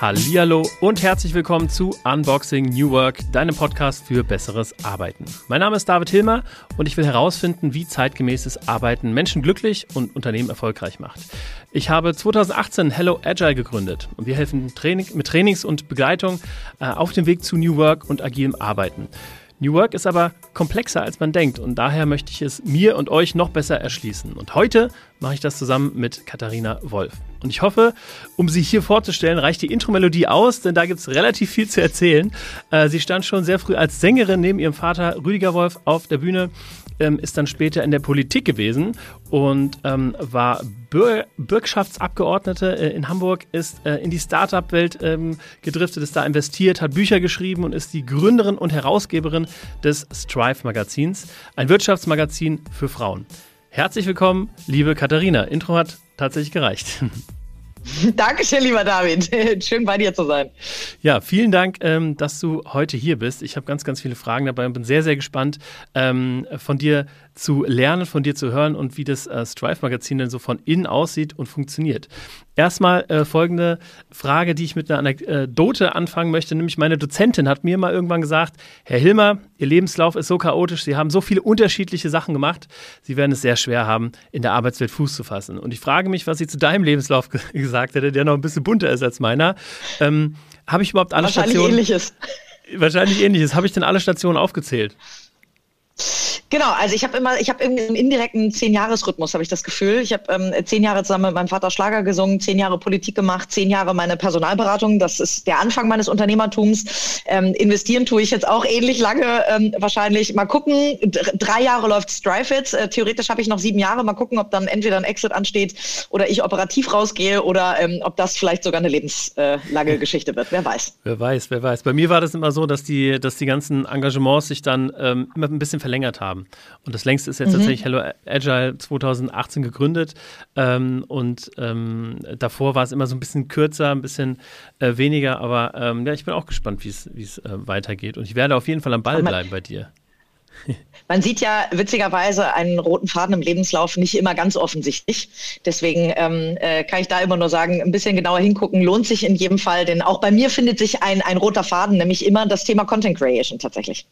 Hallihallo und herzlich willkommen zu Unboxing New Work, deinem Podcast für besseres Arbeiten. Mein Name ist David Hilmer und ich will herausfinden, wie zeitgemäßes Arbeiten Menschen glücklich und Unternehmen erfolgreich macht. Ich habe 2018 Hello Agile gegründet und wir helfen Training, mit Trainings und Begleitung äh, auf dem Weg zu New Work und agilem Arbeiten. New Work ist aber komplexer, als man denkt und daher möchte ich es mir und euch noch besser erschließen. Und heute mache ich das zusammen mit Katharina Wolf. Und ich hoffe, um sie hier vorzustellen, reicht die Intro-Melodie aus, denn da gibt es relativ viel zu erzählen. Äh, sie stand schon sehr früh als Sängerin neben ihrem Vater Rüdiger Wolf auf der Bühne ähm, ist dann später in der Politik gewesen und ähm, war Bür Bürgschaftsabgeordnete äh, in Hamburg, ist äh, in die Startup-Welt ähm, gedriftet, ist da investiert, hat Bücher geschrieben und ist die Gründerin und Herausgeberin des Strive-Magazins, ein Wirtschaftsmagazin für Frauen. Herzlich willkommen, liebe Katharina. Intro hat tatsächlich gereicht. Dankeschön, lieber David. Schön bei dir zu sein. Ja, vielen Dank, ähm, dass du heute hier bist. Ich habe ganz, ganz viele Fragen dabei und bin sehr, sehr gespannt, ähm, von dir zu lernen, von dir zu hören und wie das äh, Strive-Magazin denn so von innen aussieht und funktioniert. Erstmal äh, folgende Frage, die ich mit einer Anekdote anfangen möchte, nämlich meine Dozentin hat mir mal irgendwann gesagt, Herr Hilmer, Ihr Lebenslauf ist so chaotisch, Sie haben so viele unterschiedliche Sachen gemacht, Sie werden es sehr schwer haben, in der Arbeitswelt Fuß zu fassen. Und ich frage mich, was sie zu deinem Lebenslauf gesagt hätte, der noch ein bisschen bunter ist als meiner. Ähm, Habe ich überhaupt alle Wahrscheinlich Stationen? Ähnliches. Wahrscheinlich ähnliches. Habe ich denn alle Stationen aufgezählt? Genau, also ich habe immer, ich habe irgendwie im indirekten Zehn-Jahres-Rhythmus, habe ich das Gefühl. Ich habe ähm, zehn Jahre zusammen mit meinem Vater Schlager gesungen, zehn Jahre Politik gemacht, zehn Jahre meine Personalberatung. Das ist der Anfang meines Unternehmertums. Ähm, investieren tue ich jetzt auch ähnlich lange ähm, wahrscheinlich. Mal gucken, drei Jahre läuft Strive jetzt. Äh, theoretisch habe ich noch sieben Jahre. Mal gucken, ob dann entweder ein Exit ansteht oder ich operativ rausgehe oder ähm, ob das vielleicht sogar eine lebenslange Geschichte wird. Wer weiß. Wer weiß, wer weiß. Bei mir war das immer so, dass die, dass die ganzen Engagements sich dann ähm, immer ein bisschen verlängert haben. Und das längste ist jetzt mhm. tatsächlich Hello Agile 2018 gegründet. Ähm, und ähm, davor war es immer so ein bisschen kürzer, ein bisschen äh, weniger. Aber ähm, ja, ich bin auch gespannt, wie es äh, weitergeht. Und ich werde auf jeden Fall am Ball bleiben bei dir. Man sieht ja witzigerweise einen roten Faden im Lebenslauf nicht immer ganz offensichtlich. Deswegen ähm, äh, kann ich da immer nur sagen, ein bisschen genauer hingucken lohnt sich in jedem Fall, denn auch bei mir findet sich ein, ein roter Faden, nämlich immer das Thema Content Creation tatsächlich.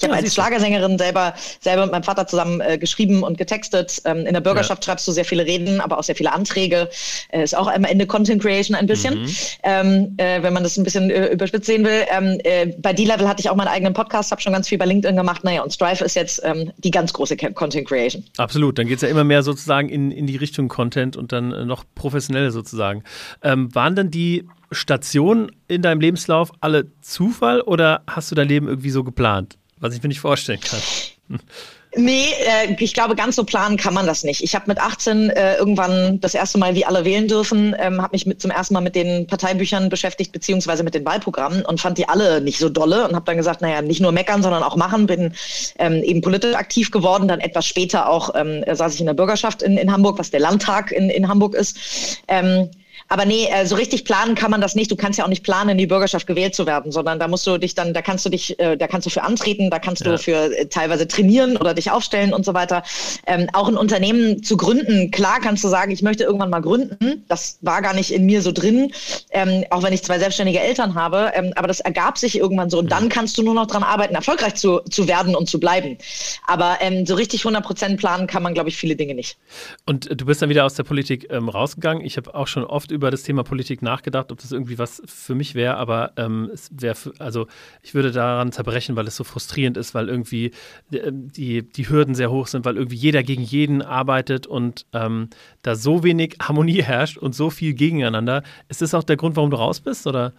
Ich habe ja, als Schlagersängerin selber, selber mit meinem Vater zusammen äh, geschrieben und getextet. Ähm, in der Bürgerschaft ja. schreibst du sehr viele Reden, aber auch sehr viele Anträge. Äh, ist auch am Ende Content Creation ein bisschen, mhm. ähm, äh, wenn man das ein bisschen äh, überspitzt sehen will. Ähm, äh, bei D-Level hatte ich auch meinen eigenen Podcast, habe schon ganz viel bei LinkedIn gemacht. Naja, und Strive ist jetzt ähm, die ganz große Content Creation. Absolut, dann geht es ja immer mehr sozusagen in, in die Richtung Content und dann äh, noch professionell sozusagen. Ähm, waren denn die Stationen in deinem Lebenslauf alle Zufall oder hast du dein Leben irgendwie so geplant? Was ich mir nicht vorstellen kann. Nee, äh, ich glaube, ganz so planen kann man das nicht. Ich habe mit 18 äh, irgendwann das erste Mal wie alle wählen dürfen, ähm, habe mich mit, zum ersten Mal mit den Parteibüchern beschäftigt, beziehungsweise mit den Wahlprogrammen und fand die alle nicht so dolle und habe dann gesagt, naja, nicht nur meckern, sondern auch machen. Bin ähm, eben politisch aktiv geworden. Dann etwas später auch ähm, saß ich in der Bürgerschaft in, in Hamburg, was der Landtag in, in Hamburg ist. Ähm, aber nee, äh, so richtig planen kann man das nicht. Du kannst ja auch nicht planen, in die Bürgerschaft gewählt zu werden, sondern da musst du dich dann, da kannst du dich, äh, da kannst du für antreten, da kannst ja. du für äh, teilweise trainieren oder dich aufstellen und so weiter. Ähm, auch ein Unternehmen zu gründen, klar kannst du sagen, ich möchte irgendwann mal gründen. Das war gar nicht in mir so drin, ähm, auch wenn ich zwei selbstständige Eltern habe. Ähm, aber das ergab sich irgendwann so. Und dann kannst du nur noch dran arbeiten, erfolgreich zu, zu werden und zu bleiben. Aber ähm, so richtig 100 Prozent planen kann man, glaube ich, viele Dinge nicht. Und du bist dann wieder aus der Politik ähm, rausgegangen. Ich habe auch schon oft über über das Thema Politik nachgedacht, ob das irgendwie was für mich wäre, aber ähm, es wäre, also ich würde daran zerbrechen, weil es so frustrierend ist, weil irgendwie äh, die, die Hürden sehr hoch sind, weil irgendwie jeder gegen jeden arbeitet und ähm, da so wenig Harmonie herrscht und so viel gegeneinander. Ist das auch der Grund, warum du raus bist, oder?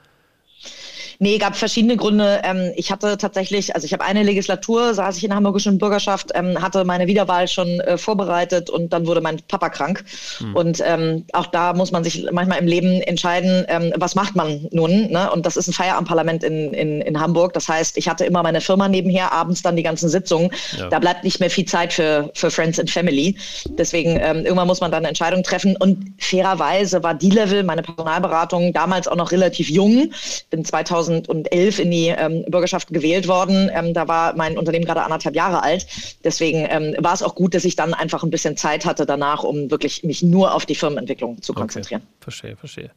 Nee, gab verschiedene Gründe. Ähm, ich hatte tatsächlich, also ich habe eine Legislatur, saß ich in der hamburgischen Bürgerschaft, ähm, hatte meine Wiederwahl schon äh, vorbereitet und dann wurde mein Papa krank. Mhm. Und ähm, auch da muss man sich manchmal im Leben entscheiden, ähm, was macht man nun? Ne? Und das ist ein Feierabendparlament in, in, in Hamburg. Das heißt, ich hatte immer meine Firma nebenher, abends dann die ganzen Sitzungen. Ja. Da bleibt nicht mehr viel Zeit für, für Friends and Family. Deswegen ähm, irgendwann muss man dann eine Entscheidung treffen. Und fairerweise war die Level, meine Personalberatung, damals auch noch relativ jung. Bin 2000 2011 in die ähm, Bürgerschaft gewählt worden. Ähm, da war mein Unternehmen gerade anderthalb Jahre alt. Deswegen ähm, war es auch gut, dass ich dann einfach ein bisschen Zeit hatte danach, um wirklich mich nur auf die Firmenentwicklung zu konzentrieren. Okay. Verstehe, verstehe.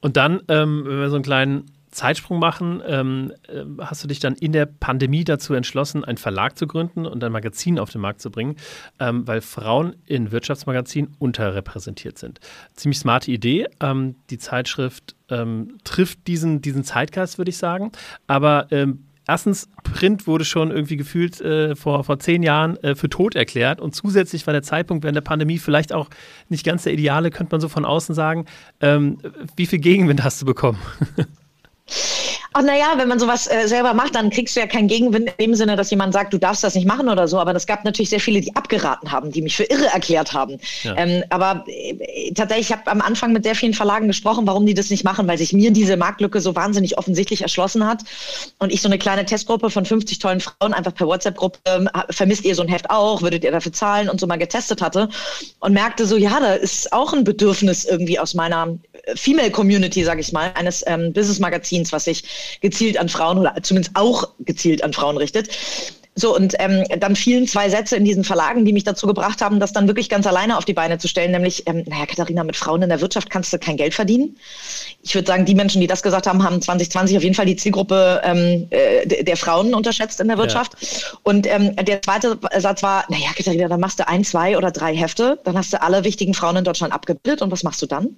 Und dann, ähm, wenn wir so einen kleinen Zeitsprung machen, ähm, äh, hast du dich dann in der Pandemie dazu entschlossen, einen Verlag zu gründen und ein Magazin auf den Markt zu bringen, ähm, weil Frauen in Wirtschaftsmagazinen unterrepräsentiert sind. Ziemlich smarte Idee. Ähm, die Zeitschrift ähm, trifft diesen, diesen Zeitgeist, würde ich sagen. Aber ähm, erstens, Print wurde schon irgendwie gefühlt äh, vor, vor zehn Jahren äh, für tot erklärt und zusätzlich war der Zeitpunkt während der Pandemie vielleicht auch nicht ganz der ideale, könnte man so von außen sagen. Ähm, wie viel Gegenwind hast du bekommen? Ach naja, wenn man sowas äh, selber macht, dann kriegst du ja keinen Gegenwind in dem Sinne, dass jemand sagt, du darfst das nicht machen oder so. Aber es gab natürlich sehr viele, die abgeraten haben, die mich für irre erklärt haben. Ja. Ähm, aber äh, tatsächlich, ich habe am Anfang mit sehr vielen Verlagen gesprochen, warum die das nicht machen, weil sich mir diese Marktlücke so wahnsinnig offensichtlich erschlossen hat. Und ich so eine kleine Testgruppe von 50 tollen Frauen einfach per WhatsApp-Gruppe, äh, vermisst ihr so ein Heft auch, würdet ihr dafür zahlen und so mal getestet hatte. Und merkte so, ja, da ist auch ein Bedürfnis irgendwie aus meiner Female Community, sage ich mal, eines ähm, Business-Magazins, was sich gezielt an Frauen oder zumindest auch gezielt an Frauen richtet. So, und ähm, dann fielen zwei Sätze in diesen Verlagen, die mich dazu gebracht haben, das dann wirklich ganz alleine auf die Beine zu stellen, nämlich, ähm, naja, Katharina, mit Frauen in der Wirtschaft kannst du kein Geld verdienen. Ich würde sagen, die Menschen, die das gesagt haben, haben 2020 auf jeden Fall die Zielgruppe ähm, äh, der Frauen unterschätzt in der Wirtschaft. Ja. Und ähm, der zweite Satz war, naja, Katharina, dann machst du ein, zwei oder drei Hefte, dann hast du alle wichtigen Frauen in Deutschland abgebildet und was machst du dann?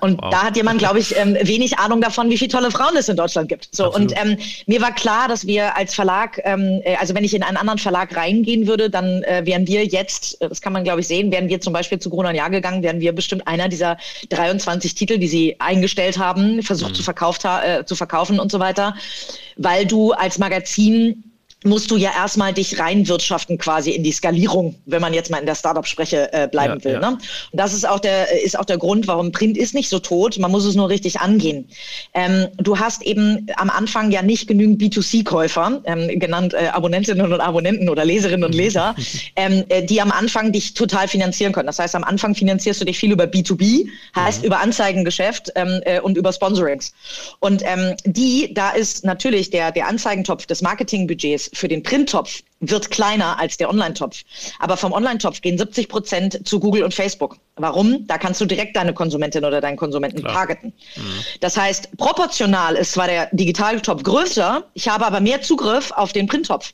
Und wow. da hat jemand, glaube ich, ähm, wenig Ahnung davon, wie viele tolle Frauen es in Deutschland gibt. So Absolut. und ähm, mir war klar, dass wir als Verlag, ähm, äh, also wenn ich in einen anderen Verlag reingehen würde, dann äh, wären wir jetzt, äh, das kann man glaube ich sehen, wären wir zum Beispiel zu Gruner Jahr gegangen, wären wir bestimmt einer dieser 23 Titel, die sie eingestellt haben, versucht mhm. zu, verkauft, äh, zu verkaufen und so weiter, weil du als Magazin musst du ja erstmal dich reinwirtschaften quasi in die Skalierung, wenn man jetzt mal in der Startup-Spreche äh, bleiben ja, will. Ja. Ne? Und das ist auch der ist auch der Grund, warum Print ist nicht so tot. Man muss es nur richtig angehen. Ähm, du hast eben am Anfang ja nicht genügend B2C-Käufer, ähm, genannt äh, Abonnentinnen und Abonnenten oder Leserinnen und Leser, ähm, äh, die am Anfang dich total finanzieren können. Das heißt, am Anfang finanzierst du dich viel über B2B, heißt mhm. über Anzeigengeschäft ähm, äh, und über Sponsorings. Und ähm, die, da ist natürlich der der Anzeigentopf des Marketingbudgets für den Printtopf wird kleiner als der Online-Topf. Aber vom Online-Topf gehen 70 Prozent zu Google und Facebook. Warum? Da kannst du direkt deine Konsumentin oder deinen Konsumenten Klar. targeten. Mhm. Das heißt, proportional ist zwar der Digital-Topf größer, ich habe aber mehr Zugriff auf den Printtopf.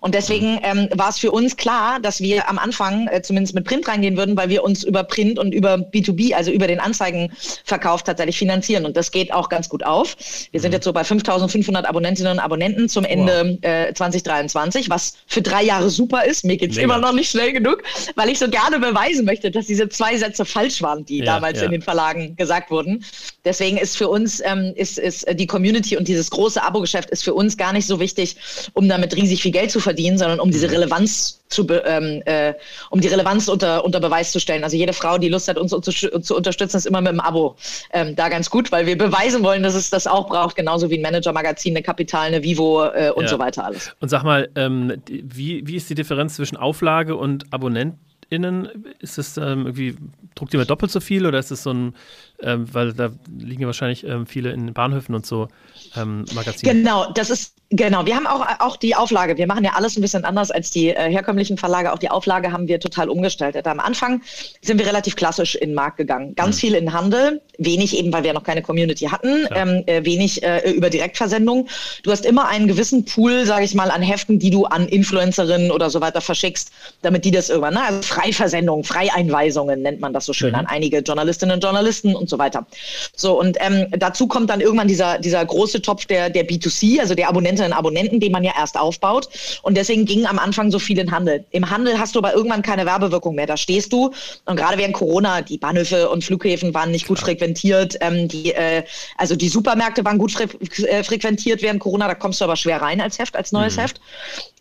Und deswegen mhm. ähm, war es für uns klar, dass wir am Anfang äh, zumindest mit Print reingehen würden, weil wir uns über Print und über B2B, also über den Anzeigenverkauf tatsächlich finanzieren. Und das geht auch ganz gut auf. Wir sind mhm. jetzt so bei 5500 Abonnentinnen und Abonnenten zum Ende wow. äh, 2023, was für drei Jahre super ist. Mir geht's Mega. immer noch nicht schnell genug, weil ich so gerne beweisen möchte, dass diese zwei Sätze falsch waren, die ja, damals ja. in den Verlagen gesagt wurden. Deswegen ist für uns ähm, ist, ist die Community und dieses große Abo-Geschäft ist für uns gar nicht so wichtig, um damit riesig viel Geld zu verdienen, sondern um diese mhm. Relevanz zu, ähm, äh, um die Relevanz unter, unter Beweis zu stellen. Also jede Frau, die Lust hat, uns zu, zu unterstützen, ist immer mit dem Abo ähm, da ganz gut, weil wir beweisen wollen, dass es das auch braucht, genauso wie ein Manager-Magazin, eine Kapital, eine Vivo äh, und ja. so weiter alles. Und sag mal, ähm, wie, wie ist die Differenz zwischen Auflage und AbonnentInnen? Ist es ähm, irgendwie, druckt ihr mal doppelt so viel oder ist es so ein, ähm, weil da liegen ja wahrscheinlich ähm, viele in Bahnhöfen und so ähm, Magazine? Genau, das ist Genau, wir haben auch, auch die Auflage. Wir machen ja alles ein bisschen anders als die äh, herkömmlichen Verlage. Auch die Auflage haben wir total umgestaltet. Am Anfang sind wir relativ klassisch in den Markt gegangen. Ganz mhm. viel in Handel, wenig eben, weil wir noch keine Community hatten, ähm, äh, wenig äh, über Direktversendung. Du hast immer einen gewissen Pool, sage ich mal, an Heften, die du an Influencerinnen oder so weiter verschickst, damit die das irgendwann, ne? also Freiversendung, Freieinweisungen nennt man das so schön mhm. an einige Journalistinnen und Journalisten und so weiter. So, und ähm, dazu kommt dann irgendwann dieser, dieser große Topf der, der B2C, also der Abonnenten einzelnen Abonnenten, den man ja erst aufbaut. Und deswegen ging am Anfang so viel in Handel. Im Handel hast du aber irgendwann keine Werbewirkung mehr. Da stehst du und gerade während Corona, die Bahnhöfe und Flughäfen waren nicht gut frequentiert. Ähm, die, äh, also die Supermärkte waren gut äh, frequentiert während Corona. Da kommst du aber schwer rein als Heft, als neues mhm. Heft.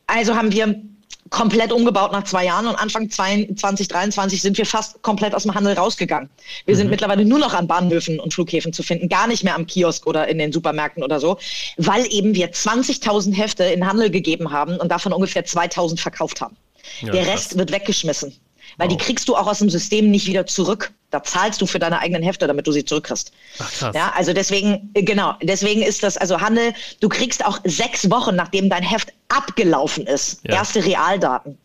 Also haben wir komplett umgebaut nach zwei Jahren und Anfang 2023 sind wir fast komplett aus dem Handel rausgegangen. Wir mhm. sind mittlerweile nur noch an Bahnhöfen und Flughäfen zu finden, gar nicht mehr am Kiosk oder in den Supermärkten oder so, weil eben wir 20.000 Hefte in Handel gegeben haben und davon ungefähr 2.000 verkauft haben. Ja, Der Rest krass. wird weggeschmissen, weil wow. die kriegst du auch aus dem System nicht wieder zurück. Da zahlst du für deine eigenen Hefte, damit du sie zurückkriegst. Ach, krass. Ja, also deswegen, äh, genau, deswegen ist das, also Handel, du kriegst auch sechs Wochen, nachdem dein Heft abgelaufen ist, ja. erste Realdaten.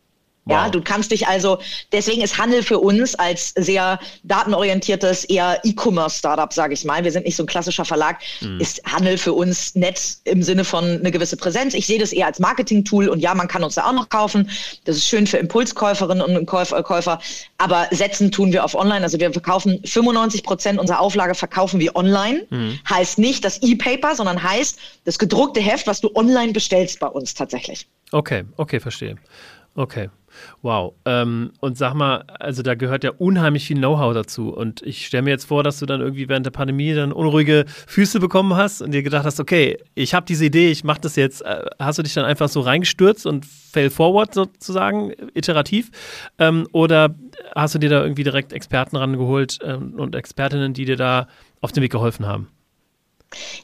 Wow. Ja, du kannst dich also, deswegen ist Handel für uns als sehr datenorientiertes, eher E-Commerce-Startup, sage ich mal, wir sind nicht so ein klassischer Verlag, mhm. ist Handel für uns nett im Sinne von eine gewisse Präsenz. Ich sehe das eher als Marketing-Tool und ja, man kann uns da auch noch kaufen. Das ist schön für Impulskäuferinnen und Käufer, Käufer. Aber setzen tun wir auf Online. Also wir verkaufen 95 Prozent unserer Auflage verkaufen wir online. Mhm. Heißt nicht das E-Paper, sondern heißt das gedruckte Heft, was du online bestellst bei uns tatsächlich. Okay, okay, verstehe. Okay. Wow. Ähm, und sag mal, also da gehört ja unheimlich viel Know-how dazu. Und ich stelle mir jetzt vor, dass du dann irgendwie während der Pandemie dann unruhige Füße bekommen hast und dir gedacht hast, okay, ich habe diese Idee, ich mache das jetzt. Äh, hast du dich dann einfach so reingestürzt und fail forward sozusagen, iterativ? Ähm, oder hast du dir da irgendwie direkt Experten rangeholt ähm, und Expertinnen, die dir da auf den Weg geholfen haben?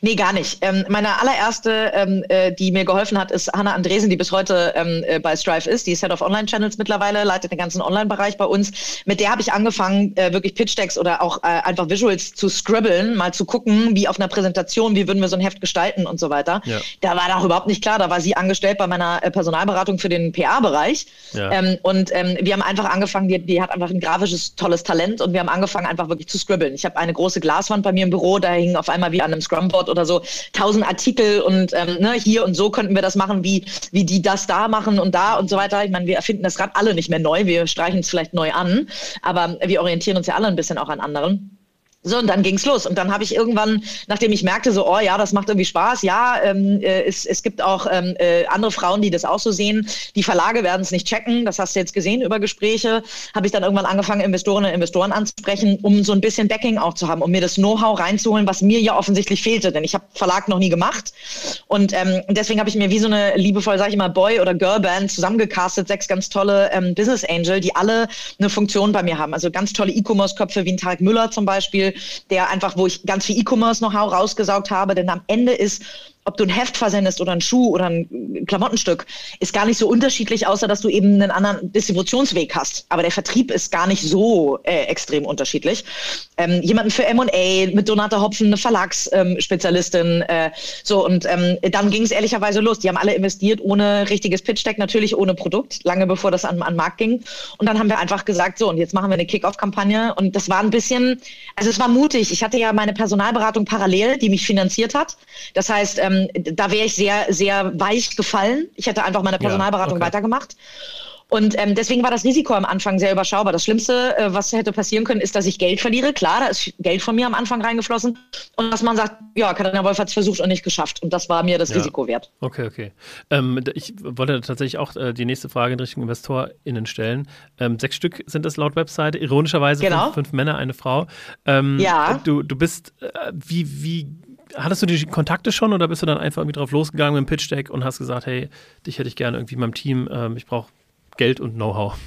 Nee, gar nicht. Ähm, meine allererste, ähm, äh, die mir geholfen hat, ist Hanna Andresen, die bis heute ähm, äh, bei Strive ist. Die ist Head of Online Channels mittlerweile, leitet den ganzen Online-Bereich bei uns. Mit der habe ich angefangen, äh, wirklich Pitch-Decks oder auch äh, einfach Visuals zu scribbeln, mal zu gucken, wie auf einer Präsentation, wie würden wir so ein Heft gestalten und so weiter. Ja. Da war doch überhaupt nicht klar. Da war sie angestellt bei meiner äh, Personalberatung für den PA-Bereich. Ja. Ähm, und ähm, wir haben einfach angefangen, die, die hat einfach ein grafisches, tolles Talent und wir haben angefangen, einfach wirklich zu scribbeln. Ich habe eine große Glaswand bei mir im Büro, da hing auf einmal wie an einem Scrum Scrumboard oder so tausend Artikel und ähm, ne, hier und so könnten wir das machen, wie, wie die das da machen und da und so weiter. Ich meine, wir erfinden das gerade alle nicht mehr neu, wir streichen es vielleicht neu an, aber wir orientieren uns ja alle ein bisschen auch an anderen. So, und dann ging's los. Und dann habe ich irgendwann, nachdem ich merkte, so, oh ja, das macht irgendwie Spaß, ja, ähm, äh, es, es gibt auch ähm, äh, andere Frauen, die das auch so sehen. Die Verlage werden es nicht checken, das hast du jetzt gesehen über Gespräche, habe ich dann irgendwann angefangen, Investorinnen und Investoren anzusprechen, um so ein bisschen Backing auch zu haben, um mir das Know-how reinzuholen, was mir ja offensichtlich fehlte, denn ich habe Verlag noch nie gemacht. Und ähm, deswegen habe ich mir wie so eine liebevoll, sage ich mal, Boy- oder Girl-Band zusammengecastet, sechs ganz tolle ähm, Business Angel, die alle eine Funktion bei mir haben. Also ganz tolle E-Commerce-Köpfe wie ein Tarek Müller zum Beispiel, der einfach, wo ich ganz viel E-Commerce-Know-how rausgesaugt habe, denn am Ende ist ob du ein Heft versendest oder ein Schuh oder ein Klamottenstück, ist gar nicht so unterschiedlich, außer dass du eben einen anderen Distributionsweg hast. Aber der Vertrieb ist gar nicht so äh, extrem unterschiedlich. Ähm, jemanden für M&A mit Donata Hopfen, eine Verlagsspezialistin. Äh, so und ähm, dann ging es ehrlicherweise los. Die haben alle investiert ohne richtiges Pitch-Deck, natürlich ohne Produkt, lange bevor das an, an den Markt ging. Und dann haben wir einfach gesagt, so und jetzt machen wir eine Kick-Off-Kampagne. Und das war ein bisschen, also es war mutig. Ich hatte ja meine Personalberatung parallel, die mich finanziert hat. Das heißt, ähm, da wäre ich sehr, sehr weich gefallen. Ich hätte einfach meine Personalberatung ja, okay. weitergemacht. Und ähm, deswegen war das Risiko am Anfang sehr überschaubar. Das Schlimmste, äh, was hätte passieren können, ist, dass ich Geld verliere. Klar, da ist Geld von mir am Anfang reingeflossen. Und dass man sagt, ja, Katharina Wolf hat es versucht und nicht geschafft. Und das war mir das ja. Risiko wert. Okay, okay. Ähm, ich wollte tatsächlich auch äh, die nächste Frage in Richtung InvestorInnen stellen. Ähm, sechs Stück sind es laut Webseite. Ironischerweise genau. fünf, fünf, Männer, eine Frau. Ähm, ja. Du, du bist, äh, wie, wie hattest du die Kontakte schon oder bist du dann einfach irgendwie drauf losgegangen mit dem Pitch Deck und hast gesagt, hey, dich hätte ich gerne irgendwie in meinem Team, ähm, ich brauche Geld und Know-how?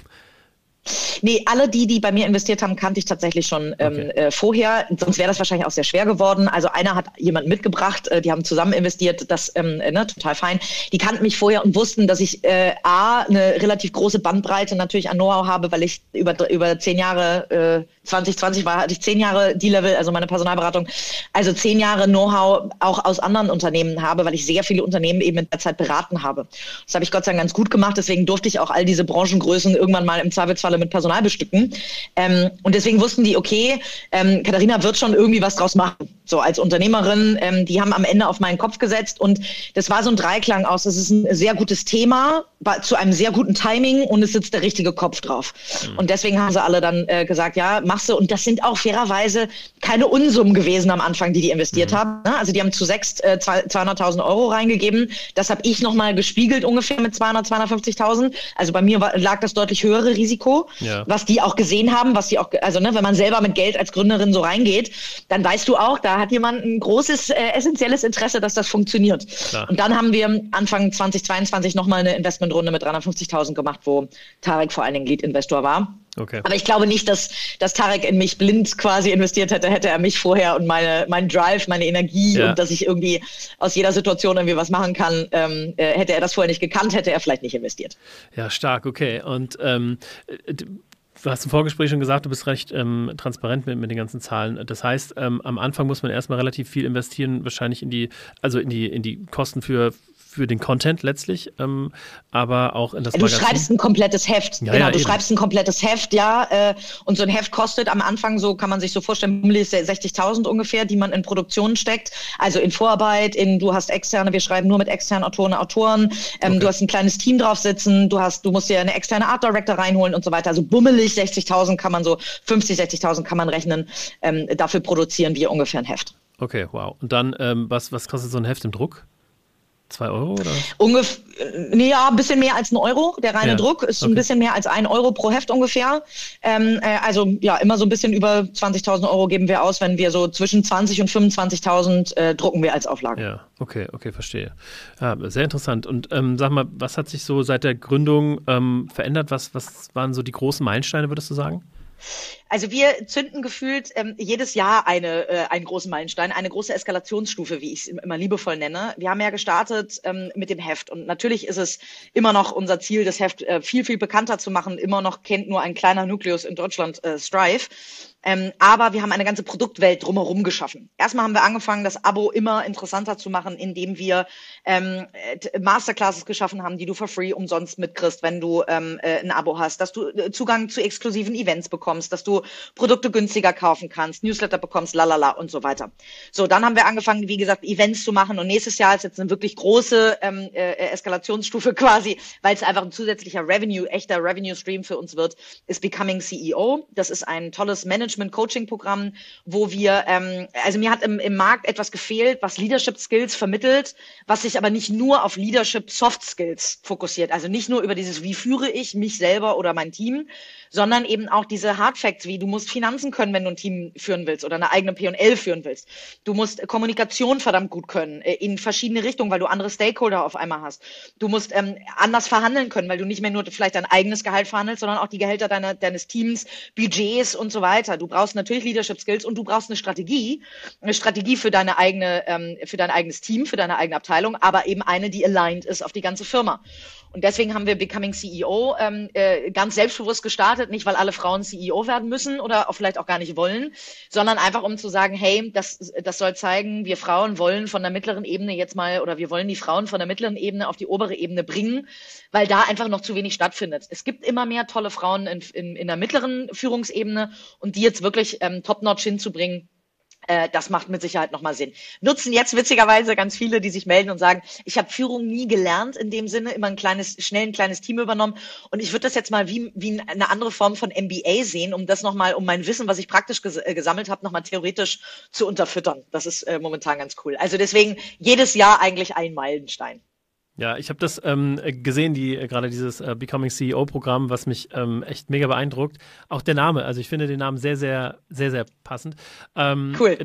Nee, alle die, die bei mir investiert haben, kannte ich tatsächlich schon ähm, okay. äh, vorher. Sonst wäre das wahrscheinlich auch sehr schwer geworden. Also einer hat jemanden mitgebracht, äh, die haben zusammen investiert, das ähm, äh, ne, total fein. Die kannten mich vorher und wussten, dass ich äh, A, eine relativ große Bandbreite natürlich an Know-how habe, weil ich über, über zehn Jahre, 2020 äh, war, hatte ich zehn Jahre D-Level, also meine Personalberatung, also zehn Jahre Know-how auch aus anderen Unternehmen habe, weil ich sehr viele Unternehmen eben in der Zeit beraten habe. Das habe ich Gott sei Dank ganz gut gemacht, deswegen durfte ich auch all diese Branchengrößen irgendwann mal im Zweifelsfalle mit Personal bestücken. Ähm, und deswegen wussten die, okay, ähm, Katharina wird schon irgendwie was draus machen. So als Unternehmerin, ähm, die haben am Ende auf meinen Kopf gesetzt und das war so ein Dreiklang aus. Das ist ein sehr gutes Thema, zu einem sehr guten Timing und es sitzt der richtige Kopf drauf. Mhm. Und deswegen haben sie alle dann äh, gesagt, ja, machst du. Und das sind auch fairerweise keine Unsummen gewesen am Anfang, die die investiert mhm. haben. Ne? Also die haben zu sechs äh, 200.000 Euro reingegeben. Das habe ich nochmal gespiegelt ungefähr mit 200, 250.000. Also bei mir war, lag das deutlich höhere Risiko. Ja was die auch gesehen haben, was die auch, also ne, wenn man selber mit Geld als Gründerin so reingeht, dann weißt du auch, da hat jemand ein großes, äh, essentielles Interesse, dass das funktioniert. Klar. Und dann haben wir Anfang 2022 nochmal eine Investmentrunde mit 350.000 gemacht, wo Tarek vor allen Dingen Lead-Investor war. Okay. Aber ich glaube nicht, dass, dass Tarek in mich blind quasi investiert hätte, hätte er mich vorher und meine, mein Drive, meine Energie ja. und dass ich irgendwie aus jeder Situation irgendwie was machen kann, ähm, äh, hätte er das vorher nicht gekannt, hätte er vielleicht nicht investiert. Ja, stark, okay. Und ähm, Du hast im Vorgespräch schon gesagt, du bist recht ähm, transparent mit, mit den ganzen Zahlen. Das heißt, ähm, am Anfang muss man erstmal relativ viel investieren, wahrscheinlich in die, also in die, in die Kosten für, für den Content letztlich, ähm, aber auch in das Du Magazin. schreibst ein komplettes Heft, ja, genau, ja, du eben. schreibst ein komplettes Heft, ja, äh, und so ein Heft kostet am Anfang so, kann man sich so vorstellen, 60.000 ungefähr, die man in Produktion steckt, also in Vorarbeit, in, du hast externe, wir schreiben nur mit externen Autoren, Autoren, ähm, okay. du hast ein kleines Team drauf sitzen, du hast, du musst dir eine externe Art Director reinholen und so weiter, also bummelig 60.000 kann man so, 50, 60.000 kann man rechnen, ähm, dafür produzieren wir ungefähr ein Heft. Okay, wow. Und dann, ähm, was, was kostet so ein Heft im Druck? Zwei Euro oder? Ungefähr, nee, ja, ein bisschen mehr als ein Euro. Der reine ja. Druck ist okay. ein bisschen mehr als ein Euro pro Heft ungefähr. Ähm, äh, also ja, immer so ein bisschen über 20.000 Euro geben wir aus, wenn wir so zwischen 20 und 25.000 äh, drucken wir als Auflage. Ja, okay, okay, verstehe. Ja, sehr interessant. Und ähm, sag mal, was hat sich so seit der Gründung ähm, verändert? Was, was waren so die großen Meilensteine, würdest du sagen? Also wir zünden gefühlt ähm, jedes Jahr eine, äh, einen großen Meilenstein, eine große Eskalationsstufe, wie ich es immer liebevoll nenne. Wir haben ja gestartet ähm, mit dem Heft und natürlich ist es immer noch unser Ziel, das Heft äh, viel, viel bekannter zu machen. Immer noch kennt nur ein kleiner Nukleus in Deutschland äh, Strive. Ähm, aber wir haben eine ganze Produktwelt drumherum geschaffen. Erstmal haben wir angefangen, das Abo immer interessanter zu machen, indem wir ähm, Masterclasses geschaffen haben, die du for free umsonst mitkriegst, wenn du ähm, äh, ein Abo hast, dass du äh, Zugang zu exklusiven Events bekommst, dass du Produkte günstiger kaufen kannst, Newsletter bekommst, lalala und so weiter. So, dann haben wir angefangen, wie gesagt, Events zu machen und nächstes Jahr ist jetzt eine wirklich große ähm, äh, Eskalationsstufe quasi, weil es einfach ein zusätzlicher Revenue, echter Revenue Stream für uns wird, ist Becoming CEO. Das ist ein tolles Management Management-Coaching-Programm, wo wir, ähm, also mir hat im, im Markt etwas gefehlt, was Leadership-Skills vermittelt, was sich aber nicht nur auf Leadership-Soft-Skills fokussiert. Also nicht nur über dieses, wie führe ich mich selber oder mein Team, sondern eben auch diese Hard Facts, wie du musst Finanzen können, wenn du ein Team führen willst oder eine eigene P&L führen willst. Du musst Kommunikation verdammt gut können äh, in verschiedene Richtungen, weil du andere Stakeholder auf einmal hast. Du musst ähm, anders verhandeln können, weil du nicht mehr nur vielleicht dein eigenes Gehalt verhandelst, sondern auch die Gehälter deiner, deines Teams, Budgets und so weiter. Du brauchst natürlich Leadership Skills und du brauchst eine Strategie, eine Strategie für deine eigene, ähm, für dein eigenes Team, für deine eigene Abteilung, aber eben eine, die aligned ist auf die ganze Firma. Und deswegen haben wir Becoming CEO ähm, äh, ganz selbstbewusst gestartet, nicht weil alle Frauen CEO werden müssen oder auch vielleicht auch gar nicht wollen, sondern einfach um zu sagen, hey, das, das soll zeigen, wir Frauen wollen von der mittleren Ebene jetzt mal oder wir wollen die Frauen von der mittleren Ebene auf die obere Ebene bringen, weil da einfach noch zu wenig stattfindet. Es gibt immer mehr tolle Frauen in, in, in der mittleren Führungsebene und die jetzt wirklich ähm, top-notch hinzubringen, das macht mit Sicherheit nochmal Sinn. Nutzen jetzt witzigerweise ganz viele, die sich melden und sagen, ich habe Führung nie gelernt in dem Sinne, immer ein kleines, schnell ein kleines Team übernommen. Und ich würde das jetzt mal wie, wie eine andere Form von MBA sehen, um das nochmal, um mein Wissen, was ich praktisch ges äh, gesammelt habe, nochmal theoretisch zu unterfüttern. Das ist äh, momentan ganz cool. Also deswegen jedes Jahr eigentlich ein Meilenstein. Ja, ich habe das ähm, gesehen, die äh, gerade dieses äh, Becoming CEO-Programm, was mich ähm, echt mega beeindruckt. Auch der Name, also ich finde den Namen sehr, sehr, sehr, sehr passend. Ähm, cool.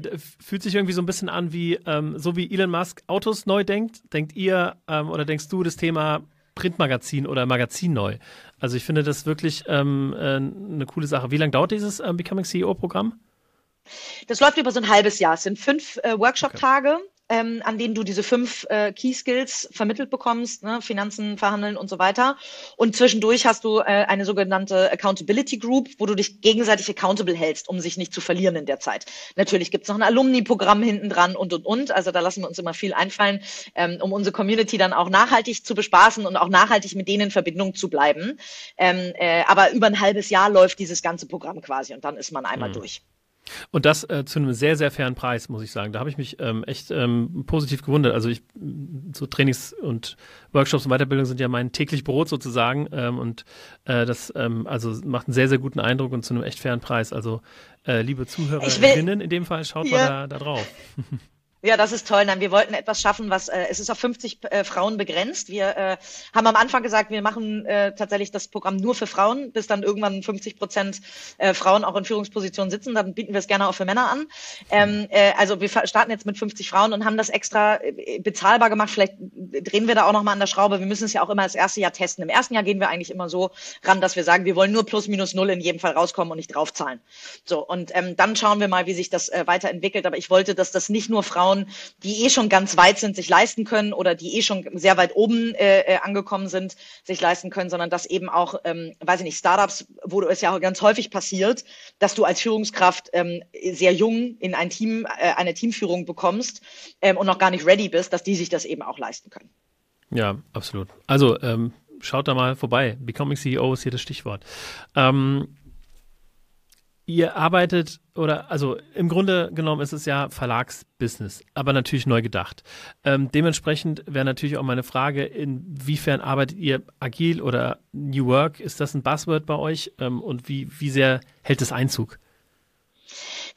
Fühlt sich irgendwie so ein bisschen an wie, ähm, so wie Elon Musk Autos neu denkt. Denkt ihr ähm, oder denkst du das Thema Printmagazin oder Magazin neu? Also ich finde das wirklich ähm, äh, eine coole Sache. Wie lange dauert dieses äh, Becoming CEO-Programm? Das läuft über so ein halbes Jahr. Es sind fünf äh, Workshop-Tage. Okay ähm, an denen du diese fünf äh, Key Skills vermittelt bekommst, ne? Finanzen, Verhandeln und so weiter. Und zwischendurch hast du äh, eine sogenannte Accountability Group, wo du dich gegenseitig accountable hältst, um sich nicht zu verlieren in der Zeit. Natürlich gibt's noch ein Alumni-Programm hinten dran und und und. Also da lassen wir uns immer viel einfallen, ähm, um unsere Community dann auch nachhaltig zu bespaßen und auch nachhaltig mit denen in Verbindung zu bleiben. Ähm, äh, aber über ein halbes Jahr läuft dieses ganze Programm quasi und dann ist man einmal mhm. durch. Und das äh, zu einem sehr, sehr fairen Preis, muss ich sagen. Da habe ich mich ähm, echt ähm, positiv gewundert. Also ich, so Trainings und Workshops und Weiterbildung sind ja mein täglich Brot sozusagen. Ähm, und äh, das ähm, also macht einen sehr, sehr guten Eindruck und zu einem echt fairen Preis. Also äh, liebe Zuhörerinnen, in dem Fall schaut ja. mal da, da drauf. Ja, das ist toll. Nein, wir wollten etwas schaffen, was äh, es ist auf 50 äh, Frauen begrenzt. Wir äh, haben am Anfang gesagt, wir machen äh, tatsächlich das Programm nur für Frauen, bis dann irgendwann 50 Prozent äh, Frauen auch in Führungspositionen sitzen. Dann bieten wir es gerne auch für Männer an. Ähm, äh, also wir starten jetzt mit 50 Frauen und haben das extra äh, bezahlbar gemacht. Vielleicht drehen wir da auch noch mal an der Schraube. Wir müssen es ja auch immer das erste Jahr testen. Im ersten Jahr gehen wir eigentlich immer so ran, dass wir sagen, wir wollen nur plus minus null in jedem Fall rauskommen und nicht draufzahlen. So und ähm, dann schauen wir mal, wie sich das äh, weiterentwickelt. Aber ich wollte, dass das nicht nur Frauen schauen, die eh schon ganz weit sind, sich leisten können oder die eh schon sehr weit oben äh, äh, angekommen sind, sich leisten können, sondern dass eben auch, ähm, weiß ich nicht, Startups, wo es ja auch ganz häufig passiert, dass du als Führungskraft ähm, sehr jung in ein Team, äh, eine Teamführung bekommst ähm, und noch gar nicht ready bist, dass die sich das eben auch leisten können. Ja, absolut. Also ähm, schaut da mal vorbei. Becoming CEO ist hier das Stichwort. Ähm, ihr arbeitet oder also im Grunde genommen ist es ja Verlagsbusiness, aber natürlich neu gedacht. Ähm, dementsprechend wäre natürlich auch meine Frage, inwiefern arbeitet ihr agil oder New Work? Ist das ein Buzzword bei euch? Ähm, und wie, wie sehr hält es Einzug?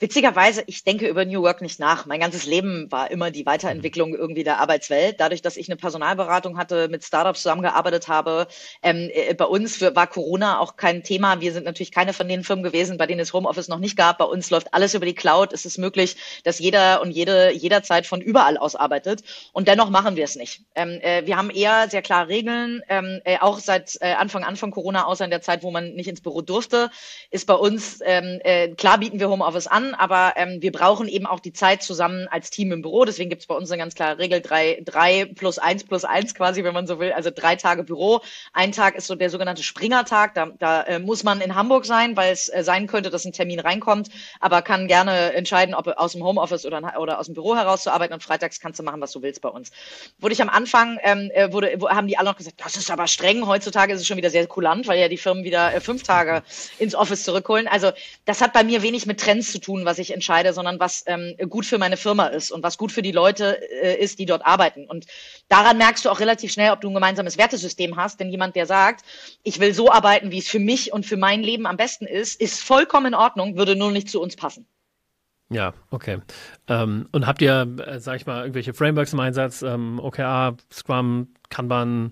Witzigerweise, ich denke über New Work nicht nach. Mein ganzes Leben war immer die Weiterentwicklung irgendwie der Arbeitswelt. Dadurch, dass ich eine Personalberatung hatte, mit Startups zusammengearbeitet habe, ähm, äh, bei uns war Corona auch kein Thema. Wir sind natürlich keine von den Firmen gewesen, bei denen es Homeoffice noch nicht gab. Bei uns läuft alles über die Cloud. Es ist möglich, dass jeder und jede jederzeit von überall aus arbeitet. Und dennoch machen wir es nicht. Ähm, äh, wir haben eher sehr klare Regeln. Ähm, äh, auch seit äh, Anfang an von Corona, außer in der Zeit, wo man nicht ins Büro durfte, ist bei uns ähm, äh, klar bieten wir Homeoffice an aber ähm, wir brauchen eben auch die Zeit zusammen als Team im Büro. Deswegen gibt es bei uns eine ganz klare Regel, drei, drei plus eins plus eins quasi, wenn man so will. Also drei Tage Büro. Ein Tag ist so der sogenannte Springertag. Da, da äh, muss man in Hamburg sein, weil es äh, sein könnte, dass ein Termin reinkommt, aber kann gerne entscheiden, ob aus dem Homeoffice oder, oder aus dem Büro heraus zu arbeiten. Und freitags kannst du machen, was du willst bei uns. Wurde ich am Anfang, ähm, äh, wurde, haben die alle noch gesagt, das ist aber streng. Heutzutage ist es schon wieder sehr kulant, weil ja die Firmen wieder äh, fünf Tage ins Office zurückholen. Also das hat bei mir wenig mit Trends zu tun tun, was ich entscheide, sondern was ähm, gut für meine Firma ist und was gut für die Leute äh, ist, die dort arbeiten. Und daran merkst du auch relativ schnell, ob du ein gemeinsames Wertesystem hast. Denn jemand, der sagt, ich will so arbeiten, wie es für mich und für mein Leben am besten ist, ist vollkommen in Ordnung, würde nur nicht zu uns passen. Ja, okay. Ähm, und habt ihr, äh, sag ich mal, irgendwelche Frameworks im Einsatz? Ähm, OKR, Scrum, Kanban?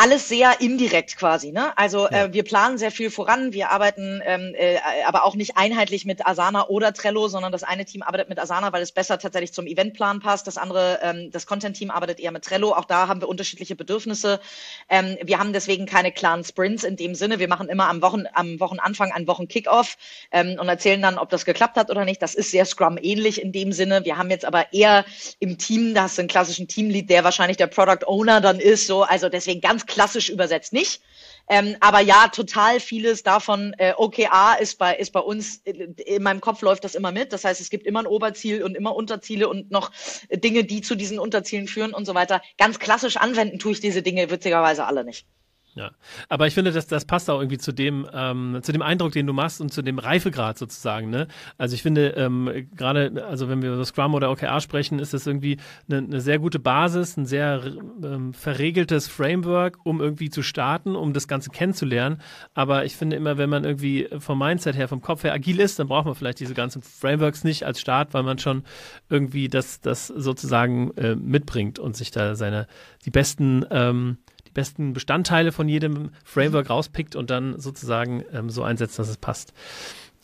Alles sehr indirekt quasi. Ne? Also ja. äh, wir planen sehr viel voran. Wir arbeiten ähm, äh, aber auch nicht einheitlich mit Asana oder Trello, sondern das eine Team arbeitet mit Asana, weil es besser tatsächlich zum Eventplan passt. Das andere, ähm, das Content-Team arbeitet eher mit Trello. Auch da haben wir unterschiedliche Bedürfnisse. Ähm, wir haben deswegen keine klaren Sprints in dem Sinne. Wir machen immer am, Wochen, am Wochenanfang einen Wochen-Kickoff ähm, und erzählen dann, ob das geklappt hat oder nicht. Das ist sehr Scrum-ähnlich in dem Sinne. Wir haben jetzt aber eher im Team, da hast du einen klassischen Teamlead, der wahrscheinlich der Product Owner dann ist. So, also deswegen ganz klassisch übersetzt nicht. Ähm, aber ja, total vieles davon, äh, OKA ist bei, ist bei uns, in meinem Kopf läuft das immer mit. Das heißt, es gibt immer ein Oberziel und immer Unterziele und noch Dinge, die zu diesen Unterzielen führen und so weiter. Ganz klassisch anwenden tue ich diese Dinge witzigerweise alle nicht. Ja, aber ich finde, dass das passt auch irgendwie zu dem, ähm, zu dem Eindruck, den du machst und zu dem Reifegrad sozusagen. Ne? Also ich finde ähm, gerade, also wenn wir über Scrum oder OKR sprechen, ist das irgendwie eine, eine sehr gute Basis, ein sehr ähm, verregeltes Framework, um irgendwie zu starten, um das Ganze kennenzulernen. Aber ich finde immer, wenn man irgendwie vom Mindset her, vom Kopf her agil ist, dann braucht man vielleicht diese ganzen Frameworks nicht als Start, weil man schon irgendwie das, das sozusagen äh, mitbringt und sich da seine die besten ähm, die besten Bestandteile von jedem Framework rauspickt und dann sozusagen ähm, so einsetzt, dass es passt.